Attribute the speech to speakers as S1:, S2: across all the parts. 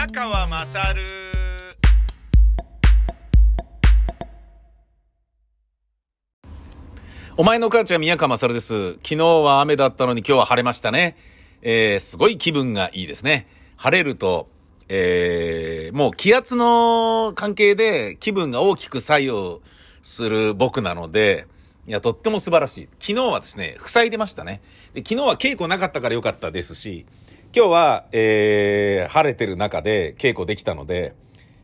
S1: 宮川まさるお前の母ちゃん宮川まさるです昨日は雨だったのに今日は晴れましたねえー、すごい気分がいいですね晴れるとえー、もう気圧の関係で気分が大きく作用する僕なので、いや、とっても素晴らしい。昨日はですね、塞いでましたね。で昨日は稽古なかったから良かったですし、今日は、えー、晴れてる中で稽古できたので、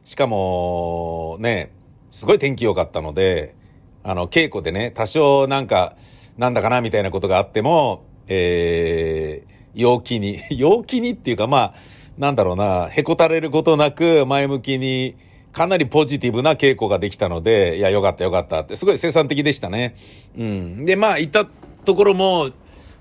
S1: しかも、ね、すごい天気良かったので、あの、稽古でね、多少なんか、なんだかなみたいなことがあっても、えー、陽気に、陽気にっていうか、まあ、なんだろうな、へこたれることなく前向きに、かなりポジティブな稽古ができたので、いや、よかったよかったって、すごい生産的でしたね。うん。で、まあ、行ったところも、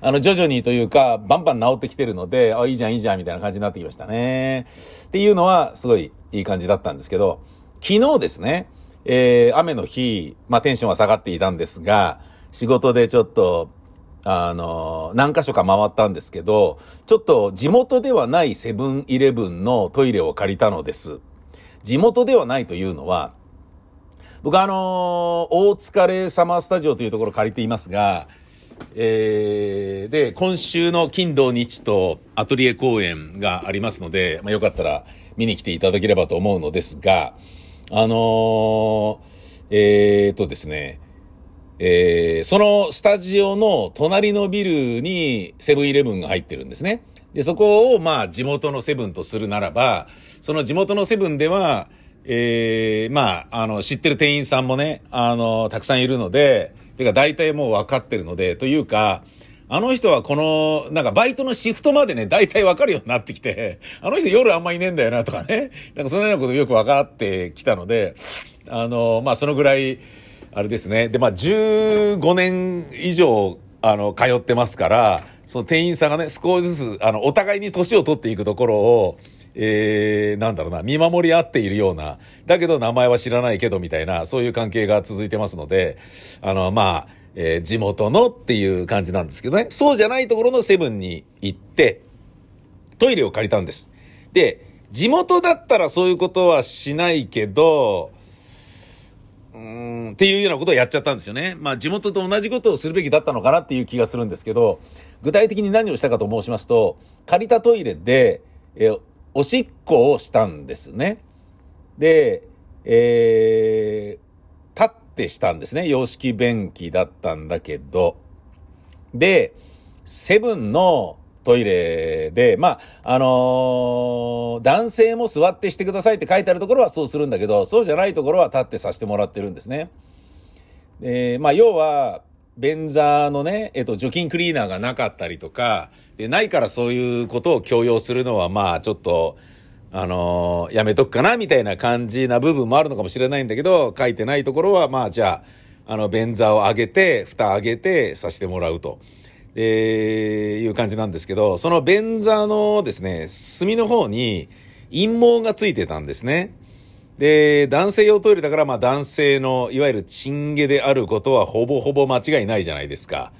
S1: あの、徐々にというか、バンバン治ってきてるので、あ、いいじゃんいいじゃんみたいな感じになってきましたね。っていうのは、すごいいい感じだったんですけど、昨日ですね、えー、雨の日、まあ、テンションは下がっていたんですが、仕事でちょっと、あの、何箇所か回ったんですけど、ちょっと地元ではないセブンイレブンのトイレを借りたのです。地元ではないというのは、僕あの大塚レサマースタジオというところ借りていますが、えー、で、今週の金土日とアトリエ公演がありますので、まあ、よかったら見に来ていただければと思うのですが、あのー、えーとですね、えー、そのスタジオの隣のビルにセブンイレブンが入ってるんですね。で、そこをまあ地元のセブンとするならば、その地元のセブンでは、えー、まあ、あの、知ってる店員さんもね、あの、たくさんいるので、てか大体もう分かってるので、というか、あの人はこの、なんかバイトのシフトまでね、大体分かるようになってきて、あの人夜あんまいねえんだよなとかね、なんかそのようなことよく分かってきたので、あの、まあそのぐらい、あれですね。で、まあ、15年以上、あの、通ってますから、その店員さんがね、少しずつ、あの、お互いに年を取っていくところを、えー、なんだろうな、見守り合っているような、だけど名前は知らないけどみたいな、そういう関係が続いてますので、あの、まあ、えー、地元のっていう感じなんですけどね、そうじゃないところのセブンに行って、トイレを借りたんです。で、地元だったらそういうことはしないけど、うん、っていうようなことをやっちゃったんですよね。まあ地元と同じことをするべきだったのかなっていう気がするんですけど、具体的に何をしたかと申しますと、借りたトイレで、えおしっこをしたんですね。で、えー、立ってしたんですね。洋式便器だったんだけど。で、セブンのトイレで、まあ、あのー、男性も座ってしてくださいって書いてあるところはそうするんだけど、そうじゃないところは立ってさせてもらってるんですね。えー、まあ、要は、便座のね、えっと、除菌クリーナーがなかったりとか、で、ないからそういうことを強要するのは、まあ、ちょっと、あのー、やめとくかな、みたいな感じな部分もあるのかもしれないんだけど、書いてないところは、まあ、じゃあ、あの、便座を上げて、蓋上げて、させてもらうと。えー、いう感じなんですけど、その便座のですね、隅の方に陰毛がついてたんですね。で、男性用トイレだから、まあ男性の、いわゆるチンゲであることはほぼほぼ間違いないじゃないですか。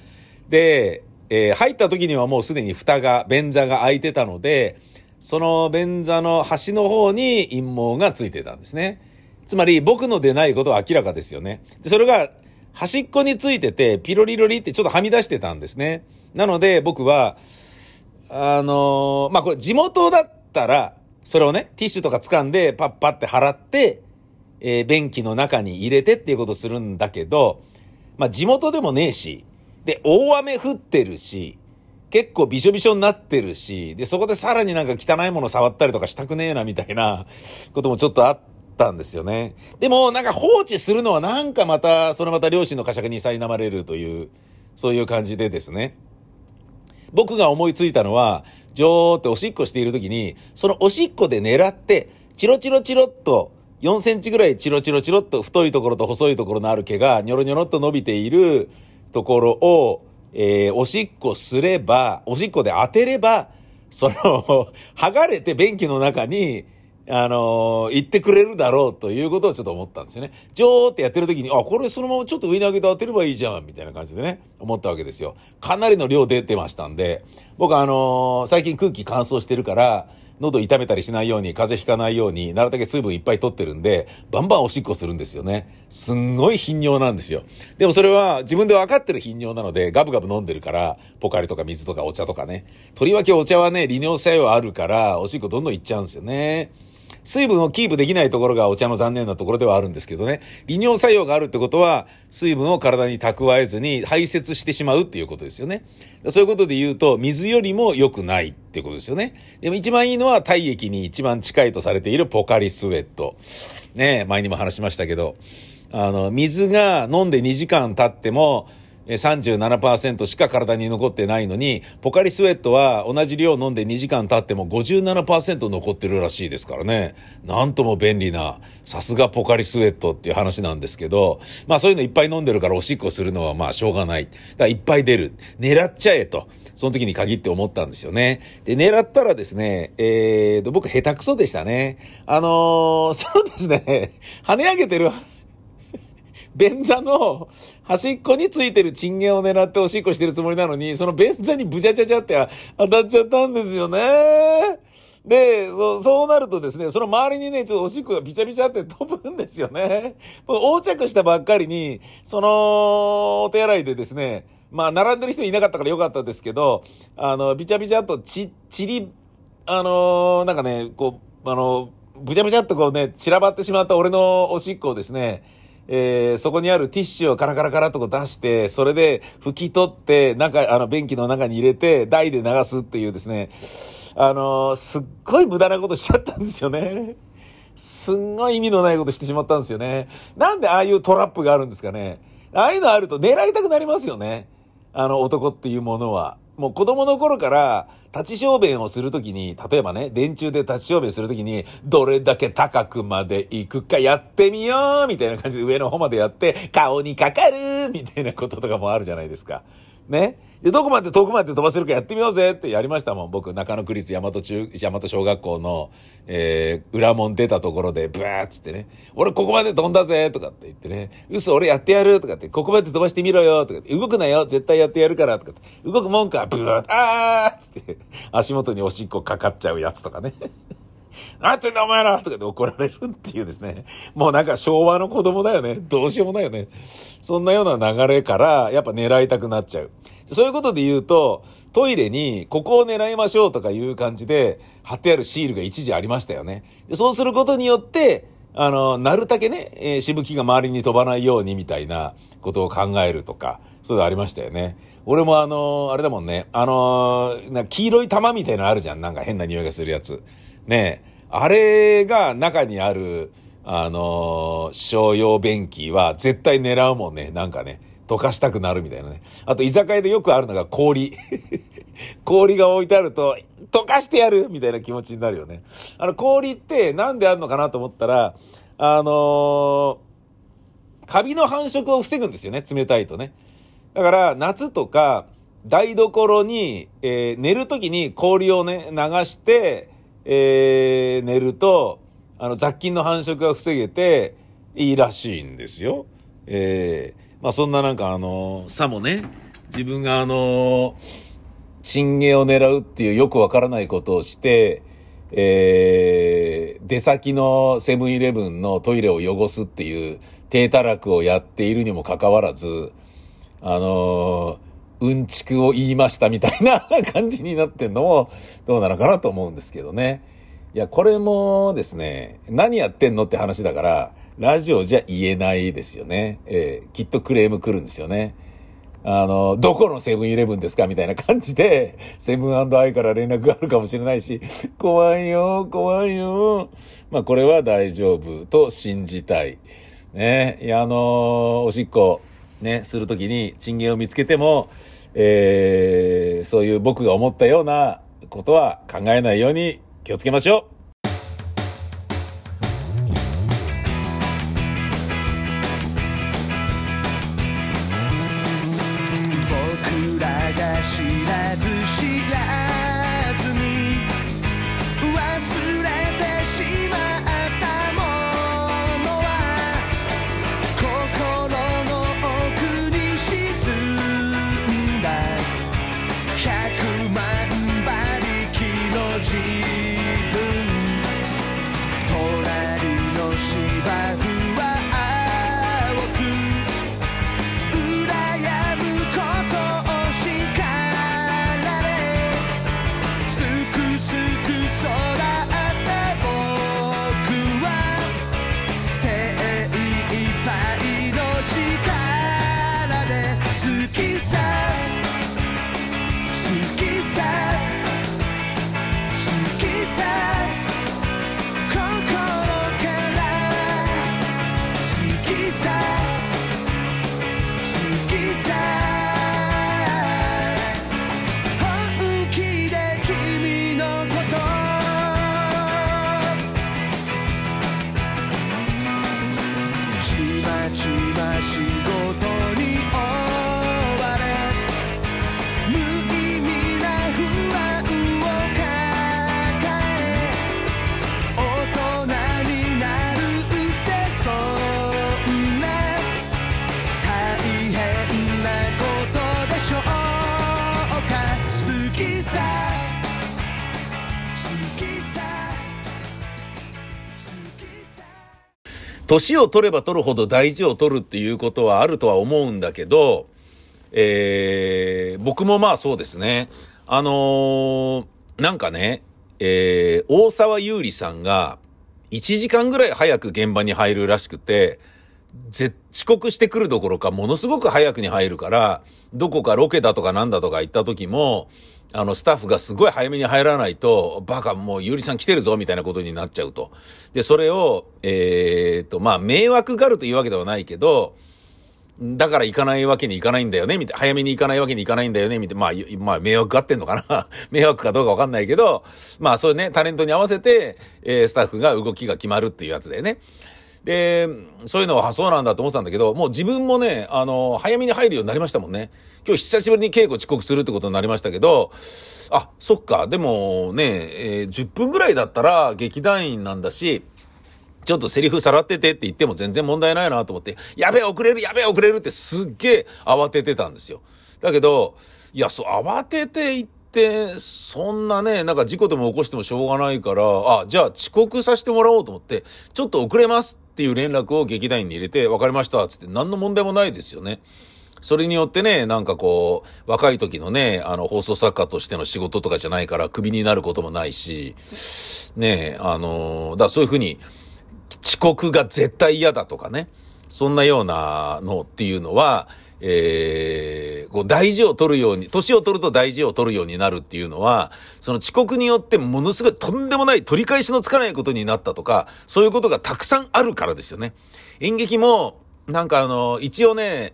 S1: で、えー、入った時にはもうすでに蓋が、便座が開いてたので、その便座の端の方に陰毛がついてたんですね。つまり僕のでないことは明らかですよね。で、それが端っこについてて、ピロリロリってちょっとはみ出してたんですね。なので、僕は、あのー、まあ、これ地元だったら、それをね、ティッシュとか掴んで、パッパって払って、えー、便器の中に入れてっていうことするんだけど、まあ、地元でもねえし、で、大雨降ってるし、結構びしょびしょになってるし、で、そこでさらになんか汚いもの触ったりとかしたくねえなみたいなこともちょっとあっ、たんですよね。でも、なんか放置するのはなんかまた、そのまた両親の呵責に苛まれるという、そういう感じでですね。僕が思いついたのは、ジョーっておしっこしている時に、そのおしっこで狙って、チロチロチロっと、4センチぐらいチロチロチロっと太いところと細いところのある毛がニョロニョロっと伸びているところを、えー、おしっこすれば、おしっこで当てれば、その、剥がれて便器の中にあのー、言ってくれるだろうということをちょっと思ったんですよね。ジョーってやってる時に、あ、これそのままちょっと上に上げて当てればいいじゃん、みたいな感じでね、思ったわけですよ。かなりの量出てましたんで、僕あのー、最近空気乾燥してるから、喉痛めたりしないように、風邪ひかないように、なるだけ水分いっぱい取ってるんで、バンバンおしっこするんですよね。すんごい頻尿なんですよ。でもそれは自分で分かってる頻尿なので、ガブガブ飲んでるから、ポカリとか水とかお茶とかね。とりわけお茶はね、利尿作用あるから、おしっこどんどんいっちゃうんですよね。水分をキープできないところがお茶の残念なところではあるんですけどね。利尿作用があるってことは、水分を体に蓄えずに排泄してしまうっていうことですよね。そういうことで言うと、水よりも良くないってことですよね。でも一番いいのは体液に一番近いとされているポカリスウェット。ね前にも話しましたけど、あの、水が飲んで2時間経っても、37%しか体に残ってないのに、ポカリスエットは同じ量飲んで2時間経っても57%残ってるらしいですからね。なんとも便利な、さすがポカリスエットっていう話なんですけど、まあそういうのいっぱい飲んでるからおしっこするのはまあしょうがない。だからいっぱい出る。狙っちゃえと。その時に限って思ったんですよね。で、狙ったらですね、えーと、僕下手くそでしたね。あのー、そうですね、跳ね上げてる便座の端っこについてるチンゲンを狙っておしっこしてるつもりなのに、その便座にブチャチャチャって当たっちゃったんですよね。で、そそうなるとですね、その周りにね、ちょっとおしっこがビチャビチャって飛ぶんですよね。横着したばっかりに、その、お手洗いでですね、まあ、並んでる人いなかったからよかったですけど、あの、ビチャビチャっとち、ちり、あのー、なんかね、こう、あの、ブチャブチャっとこうね、散らばってしまった俺のおしっこをですね、えー、そこにあるティッシュをカラカラカラとこ出して、それで拭き取って、中、あの、便器の中に入れて、台で流すっていうですね、あのー、すっごい無駄なことしちゃったんですよね。すんごい意味のないことしてしまったんですよね。なんでああいうトラップがあるんですかね。ああいうのあると狙いたくなりますよね。あの男っていうものは。もう子供の頃から、立ち小便をするときに、例えばね、電柱で立ち小便するときに、どれだけ高くまで行くかやってみようみたいな感じで上の方までやって、顔にかかるみたいなこととかもあるじゃないですか。ね。で、どこまで遠くまで飛ばせるかやってみようぜってやりましたもん。僕、中野区立大和中、大和小学校の、えー、裏門出たところで、ブーっつってね、俺ここまで飛んだぜとかって言ってね、嘘俺やってやるとかって、ここまで飛ばしてみろよとかって、動くなよ絶対やってやるからとかって、動くもんかブワーあーって、足元におしっこかかっちゃうやつとかね。何やってんだお前らとかで怒られるっていうですね。もうなんか昭和の子供だよね。どうしようもないよね。そんなような流れから、やっぱ狙いたくなっちゃう。そういうことで言うと、トイレにここを狙いましょうとかいう感じで貼ってあるシールが一時ありましたよね。でそうすることによって、あの、なるだけね、えー、しぶきが周りに飛ばないようにみたいなことを考えるとか、そういうのありましたよね。俺もあのー、あれだもんね、あのー、な黄色い玉みたいなのあるじゃん。なんか変な匂いがするやつ。ねあれが中にある、あのー、商用便器は絶対狙うもんね。なんかね。溶かしたくなるみたいなね。あと、居酒屋でよくあるのが氷。氷が置いてあると、溶かしてやるみたいな気持ちになるよね。あの、氷ってなんであるのかなと思ったら、あのー、カビの繁殖を防ぐんですよね、冷たいとね。だから、夏とか、台所に、えー、寝るときに氷をね、流して、えー、寝ると、あの、雑菌の繁殖が防げて、いいらしいんですよ。えー、まあそんななんかあの、さもね、自分があの、チンゲを狙うっていうよくわからないことをして、えー、出先のセブンイレブンのトイレを汚すっていう低たらくをやっているにもかかわらず、あのうんちくを言いましたみたいな感じになってんのもどうなのかなと思うんですけどね。いや、これもですね、何やってんのって話だから、ラジオじゃ言えないですよね。えー、きっとクレーム来るんですよね。あの、どこのセブンイレブンですかみたいな感じで、セブンアイから連絡があるかもしれないし、怖いよ、怖いよ。まあ、これは大丈夫と信じたい。ね。いや、あのおしっこ、ね、するときに、チンゲを見つけても、えー、そういう僕が思ったようなことは考えないように気をつけましょう。
S2: 好きさ
S1: 年を取れば取るほど大事を取るっていうことはあるとは思うんだけど、えー、僕もまあそうですね。あのーなんかね、えー、大沢優里さんが1時間ぐらい早く現場に入るらしくて、遅刻してくるどころかものすごく早くに入るから、どこかロケだとかなんだとか行った時も、あの、スタッフがすごい早めに入らないと、バカ、もう、ゆうりさん来てるぞ、みたいなことになっちゃうと。で、それを、えーっと、まあ、迷惑があるというわけではないけど、だから行かないわけにいかないんだよね、みたいな。早めに行かないわけにいかないんだよね、みたいな。まあ、まあ、迷惑があってんのかな？迷惑かどうかわかんないけど、まあ、そういうね、タレントに合わせて、えースタッフが動きが決まるっていうやつだよね。で、そういうのは、そうなんだと思ってたんだけど、もう自分もね、あの、早めに入るようになりましたもんね。今日久しぶりに稽古遅刻するってことになりましたけど、あ、そっか、でもね、えー10分ぐらいだったら劇団員なんだし、ちょっとセリフさらっててって言っても全然問題ないなと思って、やべえ遅れるやべえ遅れるってすっげえ慌ててたんですよ。だけど、いや、そう、慌てて行って、そんなね、なんか事故でも起こしてもしょうがないから、あ、じゃあ遅刻させてもらおうと思って、ちょっと遅れますっていう連絡を劇団員に入れて、わかりました、つって何の問題もないですよね。それによってね、なんかこう、若い時のね、あの、放送作家としての仕事とかじゃないから、クビになることもないし、ね、あの、だそういうふうに、遅刻が絶対嫌だとかね、そんなようなのっていうのは、えー、こう大事を取るように、年を取ると大事を取るようになるっていうのは、その遅刻によってものすごいとんでもない取り返しのつかないことになったとか、そういうことがたくさんあるからですよね。演劇も、なんかあの、一応ね、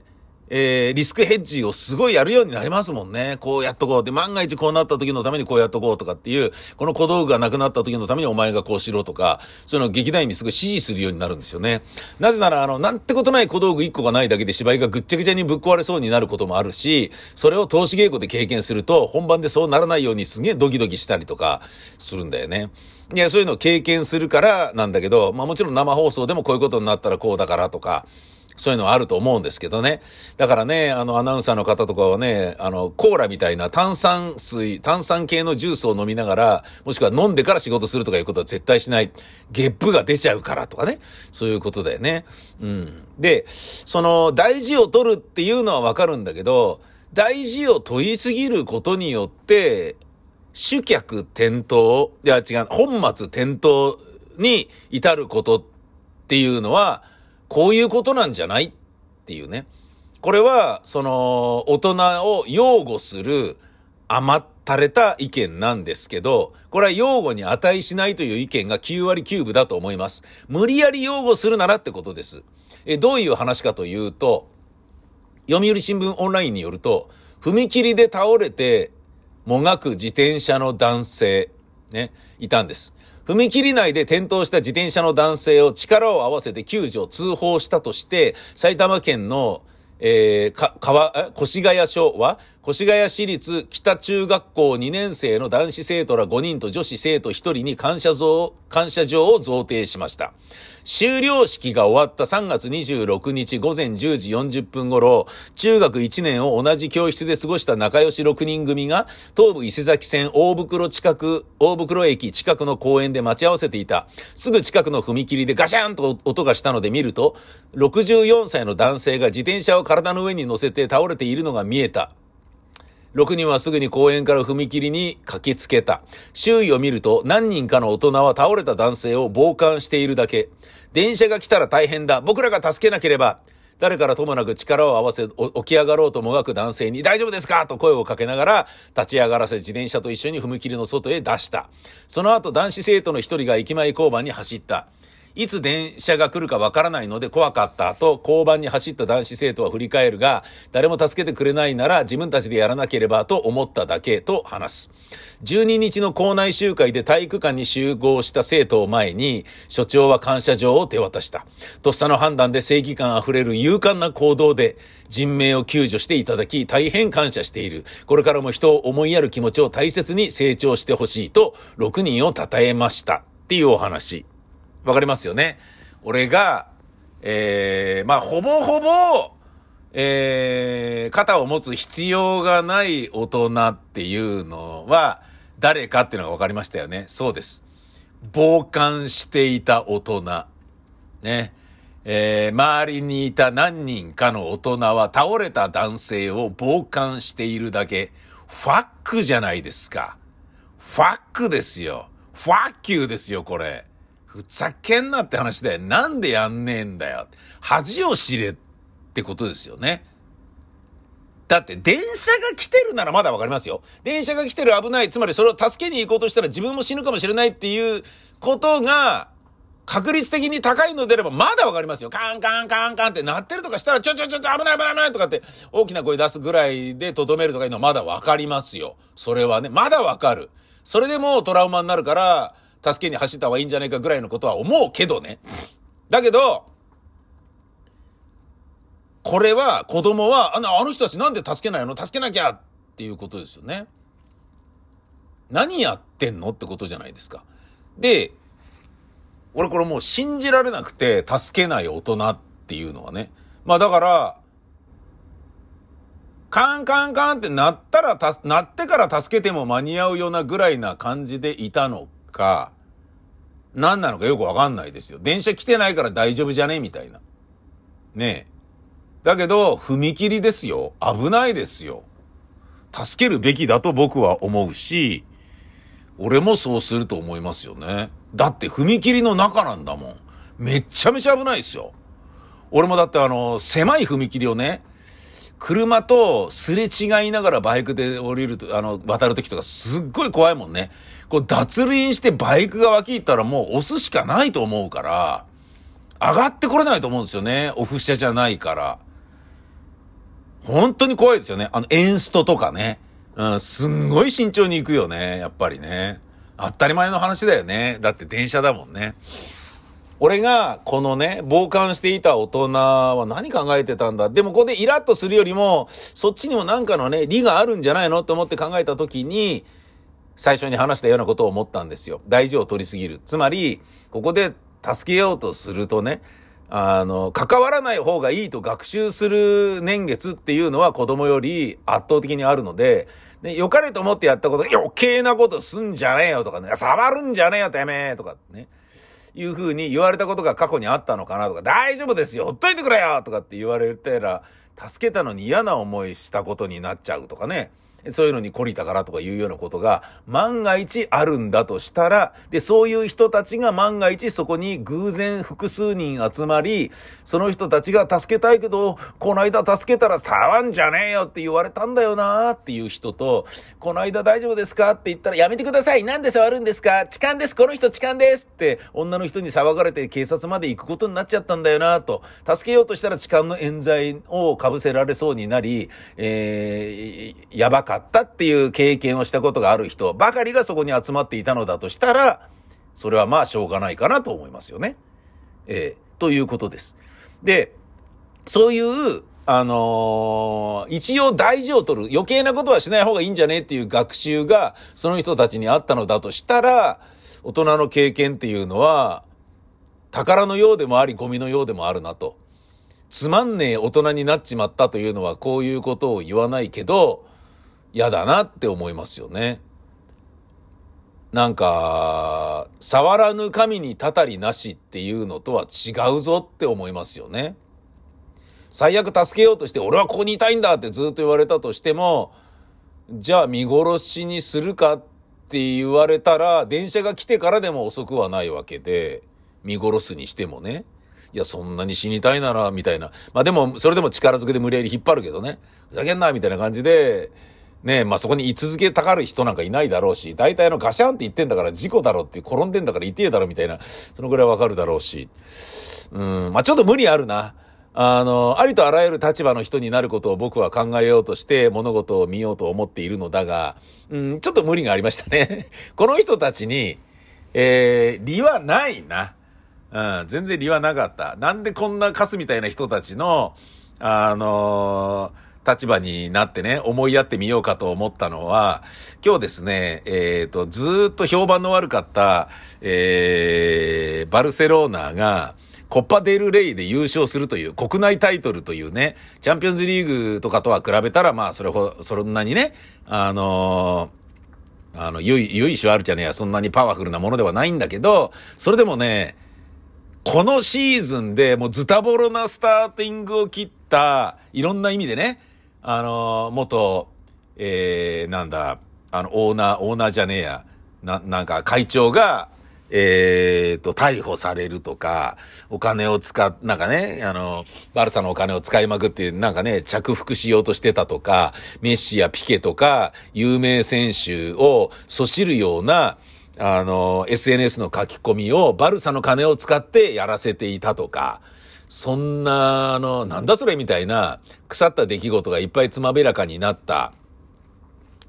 S1: えー、リスクヘッジをすごいやるようになりますもんね。こうやっとこう。で、万が一こうなった時のためにこうやっとこうとかっていう、この小道具がなくなった時のためにお前がこうしろとか、そういうのを劇団員にすごい指示するようになるんですよね。なぜなら、あの、なんてことない小道具1個がないだけで芝居がぐっちゃぐちゃにぶっ壊れそうになることもあるし、それを投資稽古で経験すると、本番でそうならないようにすげえドキドキしたりとかするんだよね。いや、そういうのを経験するからなんだけど、まあもちろん生放送でもこういうことになったらこうだからとか、そういうのはあると思うんですけどね。だからね、あの、アナウンサーの方とかはね、あの、コーラみたいな炭酸水、炭酸系のジュースを飲みながら、もしくは飲んでから仕事するとかいうことは絶対しない。ゲップが出ちゃうからとかね。そういうことだよね。うん。で、その、大事を取るっていうのはわかるんだけど、大事を取りすぎることによって、主客転倒、いや違う、本末転倒に至ることっていうのは、こういうことなんじゃない？っていうね。これは、その、大人を擁護する甘ったれた意見なんですけど、これは擁護に値しないという意見が9割9分だと思います。無理やり擁護するならってことです。え、どういう話かというと、読売新聞オンラインによると、踏切で倒れて、もがく自転車の男性、ね、いたんです。踏切内で転倒した自転車の男性を力を合わせて救助を、通報したとして、埼玉県の、えー、か、川、え越谷署は、越谷市立北中学校2年生の男子生徒ら5人と女子生徒1人に感謝像、感謝状を贈呈しました。終了式が終わった3月26日午前10時40分頃、中学1年を同じ教室で過ごした仲良し6人組が、東武伊勢崎線大袋近く、大袋駅近くの公園で待ち合わせていた。すぐ近くの踏切でガシャンと音がしたので見ると、64歳の男性が自転車を体の上に乗せて倒れているのが見えた。6人はすぐに公園から踏切に駆けつけた。周囲を見ると何人かの大人は倒れた男性を傍観しているだけ。電車が来たら大変だ。僕らが助けなければ。誰からともなく力を合わせ、起き上がろうともがく男性に大丈夫ですか？と声をかけながら立ち上がらせ自転車と一緒に踏切の外へ出した。その後男子生徒の一人が駅前交番に走った。いつ電車が来るかわからないので怖かったと交番に走った男子生徒は振り返るが、誰も助けてくれないなら自分たちでやらなければと思っただけと話す。12日の校内集会で体育館に集合した生徒を前に、所長は感謝状を手渡した。とっさの判断で正義感あふれる勇敢な行動で人命を救助していただき大変感謝している。これからも人を思いやる気持ちを大切に成長してほしいと6人を称えました。っていうお話。わかりますよね。俺が、えー、まあ、ほぼほぼ、えー、肩を持つ必要がない大人っていうのは、誰かっていうのが分かりましたよね。そうです。傍観していた大人。ね。えー、周りにいた何人かの大人は倒れた男性を傍観しているだけ。ファックじゃないですか。ファックですよ。ファッキューですよ、これ。ふざけんなって話だよ。なんでやんねえんだよ。恥を知れってことですよね。だって電車が来てるならまだわかりますよ。電車が来てる危ない。つまりそれを助けに行こうとしたら自分も死ぬかもしれないっていうことが確率的に高いのであればまだわかりますよ。カンカンカンカンって鳴ってるとかしたらちょちょちょちょ危ない危ない危ないとかって大きな声出すぐらいでとどめるとかいうのはまだわかりますよ。それはね、まだわかる。それでもトラウマになるから助けに走った方がいいんじゃないかぐらいのことは思うけどね。だけど、これは子供は、あの、人たちなんで助けないの？助けなきゃっていうことですよね。何やってんのってことじゃないですか。で、俺これもう信じられなくて助けない大人っていうのはね。まあだから、カンカンカンってなったらた、なってから助けても間に合うようなぐらいな感じでいたのか、何なのかよくわかんないですよ。電車来てないから大丈夫じゃね？みたいな。ねえ。だけど、踏切ですよ。危ないですよ。助けるべきだと僕は思うし、俺もそうすると思いますよね。だって踏切の中なんだもん。めっちゃめちゃ危ないですよ。俺もだってあの、狭い踏切をね、車とすれ違いながらバイクで降りると、あの、渡るときとかすっごい怖いもんね。こう脱輪してバイクが脇行ったらもう押すしかないと思うから、上がってこれないと思うんですよね。オフ車じゃないから。本当に怖いですよね。あの、エンストとかね。うん、すんごい慎重に行くよね。やっぱりね。当たり前の話だよね。だって電車だもんね。俺が、このね、傍観していた大人は何考えてたんだ？でも、ここでイラッとするよりも、そっちにもなんかのね、理があるんじゃないの？って思って考えたときに、最初に話したようなことを思ったんですよ。大事を取りすぎる。つまり、ここで助けようとするとね、あの、関わらない方がいいと学習する年月っていうのは子供より圧倒的にあるので、で、良かれと思ってやったこと、余計なことすんじゃねえよとかね、触るんじゃねえよてめえとかね。いう風に言われたことが過去にあったのかなとか、大丈夫ですよほっといてくれよとかって言われたら、助けたのに嫌な思いしたことになっちゃうとかね。そういうのに懲りたからとかいうようなことが万が一あるんだとしたら、で、そういう人たちが万が一そこに偶然複数人集まり、その人たちが助けたいけど、この間助けたら触んじゃねえよって言われたんだよなーっていう人と、この間大丈夫ですかって言ったらやめてください。なんで触るんですか？痴漢です。この人痴漢ですって女の人に騒がれて警察まで行くことになっちゃったんだよなと、助けようとしたら痴漢の冤罪を被せられそうになり、えー、やばかったっていう経験をしたことがある人ばかりがそこに集まっていたのだとしたら、それはまあしょうがないかなと思いますよね。えー、ということです。で、そういう、あのー一応大事を取る、余計なことはしない方がいいんじゃねっていう学習が、その人たちにあったのだとしたら、大人の経験っていうのは、宝のようでもあり、ゴミのようでもあるなと。つまんねえ大人になっちまったというのは、こういうことを言わないけど、嫌だなって思いますよね。なんか、触らぬ神にたたりなしっていうのとは違うぞって思いますよね。最悪助けようとして、俺はここにいたいんだってずっと言われたとしても、じゃあ見殺しにするかって言われたら、電車が来てからでも遅くはないわけで、見殺すにしてもね。いや、そんなに死にたいなら、みたいな。まあでも、それでも力ずくで無理やり引っ張るけどね。ふざけんな、みたいな感じで、ねまあそこに居続けたがる人なんかいないだろうし、大体あのガシャンって言ってんだから事故だろって転んでんだから痛えだろみたいな、そのぐらいわかるだろうし。うん、まあちょっと無理あるな。あの、ありとあらゆる立場の人になることを僕は考えようとして物事を見ようと思っているのだが、うん、ちょっと無理がありましたね。この人たちに、えー、理はないな。うん、全然理はなかった。なんでこんなカスみたいな人たちの、あのー立場になってね、思いやってみようかと思ったのは、今日ですね、えっ、と、ずっと評判の悪かった、えー、バルセロナが、コッパデルレイで優勝するという国内タイトルというね、チャンピオンズリーグとかとは比べたら、まあ、それほ、そんなにね、あのーあの、由い、由緒あるじゃねえや、そんなにパワフルなものではないんだけど、それでもね、このシーズンでもうズタボロなスターティングを切った、いろんな意味でね、あの元、えー、なんだ、あの、オーナー、オーナーじゃねえや、な、なんか会長が、えーと、逮捕されるとか、お金を使っ、なんかね、あの、バルサのお金を使いまくって、なんかね、着服しようとしてたとか、メッシやピケとか、有名選手をそしるような、あの、SNS の書き込みをバルサの金を使ってやらせていたとか、そんな、あの、なんだそれみたいな腐った出来事がいっぱいつまべらかになった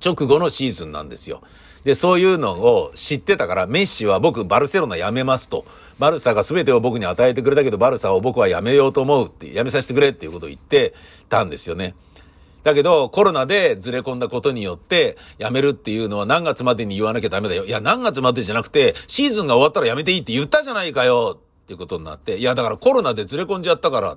S1: 直後のシーズンなんですよ。で、そういうのを知ってたから、メッシは僕バルセロナ辞めますと。バルサが全てを僕に与えてくれたけど、バルサを僕は辞めようと思うって、辞めさせてくれっていうことを言ってたんですよね。だけど、コロナでずれ込んだことによって、辞めるっていうのは何月までに言わなきゃダメだよ。いや、何月までじゃなくて、シーズンが終わったら辞めていいって言ったじゃないかよっていうことになって、いや、だからコロナでずれ込んじゃったから、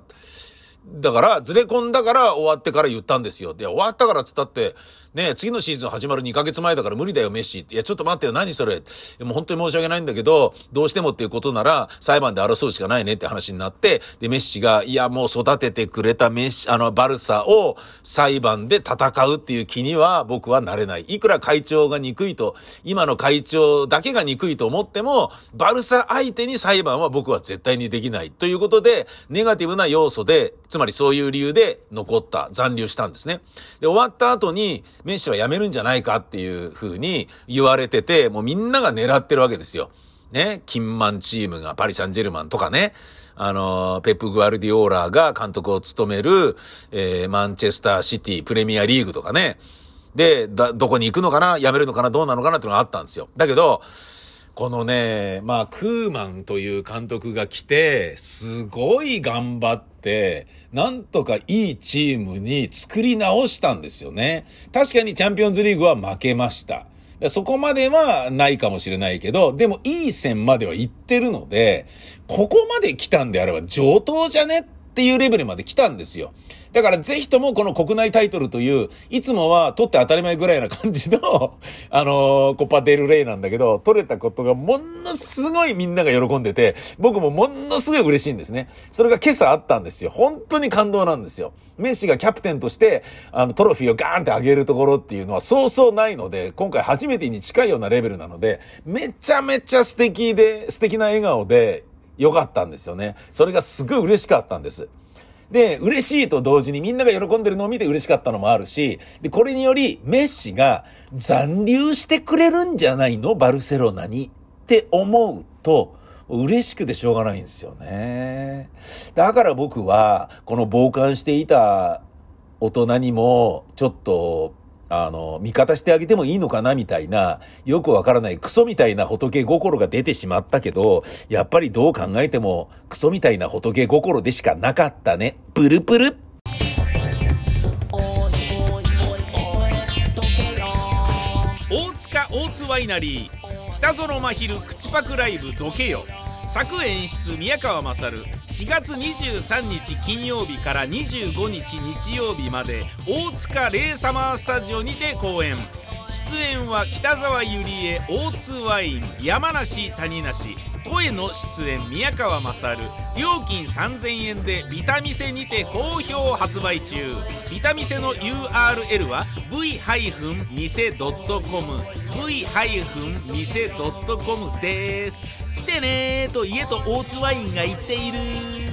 S1: だから、ずれ込んだから終わってから言ったんですよ。で、終わったからっつったって、ね、次のシーズン始まる2ヶ月前だから無理だよ、メッシ。いや、ちょっと待ってよ、何それ。もう本当に申し訳ないんだけど、どうしてもっていうことなら、裁判で争うしかないねって話になって、で、メッシが、いや、もう育ててくれたメッシ、あの、バルサを裁判で戦うっていう気には僕はなれない。いくら会長が憎いと、今の会長だけが憎いと思っても、バルサ相手に裁判は僕は絶対にできない。ということで、ネガティブな要素で、つまりそういう理由で残った、残留したんですね。で、終わった後に、メッシは辞めるんじゃないかっていう風に言われてて、もうみんなが狙ってるわけですよ。ね、キンマンチームがパリ・サンジェルマンとかね、あの、ペップ・グアルディオーラーが監督を務める、えーマンチェスター・シティ、プレミアリーグとかね。で、どこに行くのかな辞めるのかなどうなのかなっていうのがあったんですよ。だけど、このね、まあ、クーマンという監督が来て、すごい頑張って、なんとかいいチームに作り直したんですよね。確かにチャンピオンズリーグは負けました。そこまではないかもしれないけど、でもいい線までは行ってるので、ここまで来たんであれば上等じゃねっていうレベルまで来たんですよ。だからぜひともこの国内タイトルという、いつもは取って当たり前ぐらいな感じの、あのーコパデルレイなんだけど、取れたことがものすごいみんなが喜んでて、僕もものすごい嬉しいんですね。それが今朝あったんですよ。本当に感動なんですよ。メッシがキャプテンとして、あの、トロフィーをガーンって上げるところっていうのはそうそうないので、今回初めてに近いようなレベルなので、めちゃめちゃ素敵で、素敵な笑顔で、良かったんですよね。それがすごい嬉しかったんです。で、嬉しいと同時にみんなが喜んでるのを見て嬉しかったのもあるし、で、これによりメッシが残留してくれるんじゃないの？バルセロナにって思うと、嬉しくてしょうがないんですよね。だから僕は、この傍観していた大人にも、ちょっと、あの、味方してあげてもいいのかなみたいな、よくわからないクソみたいな仏心が出てしまったけど、やっぱりどう考えてもクソみたいな仏心でしかなかったね。プルプル。大塚大津ワイナリー。北園真昼口パクライブどけよ作演出宮川勝。4月23日金曜日から25日日曜日まで大塚レイサマースタジオにて公演。出演は北沢ゆりえ大津ワイン山梨谷梨。声の出演宮川勝料金3000円でビタミセにて好評発売中。ビタミセの URL は v-mise.com v-mise.com です。来てねーと家と大津ワインが言っている。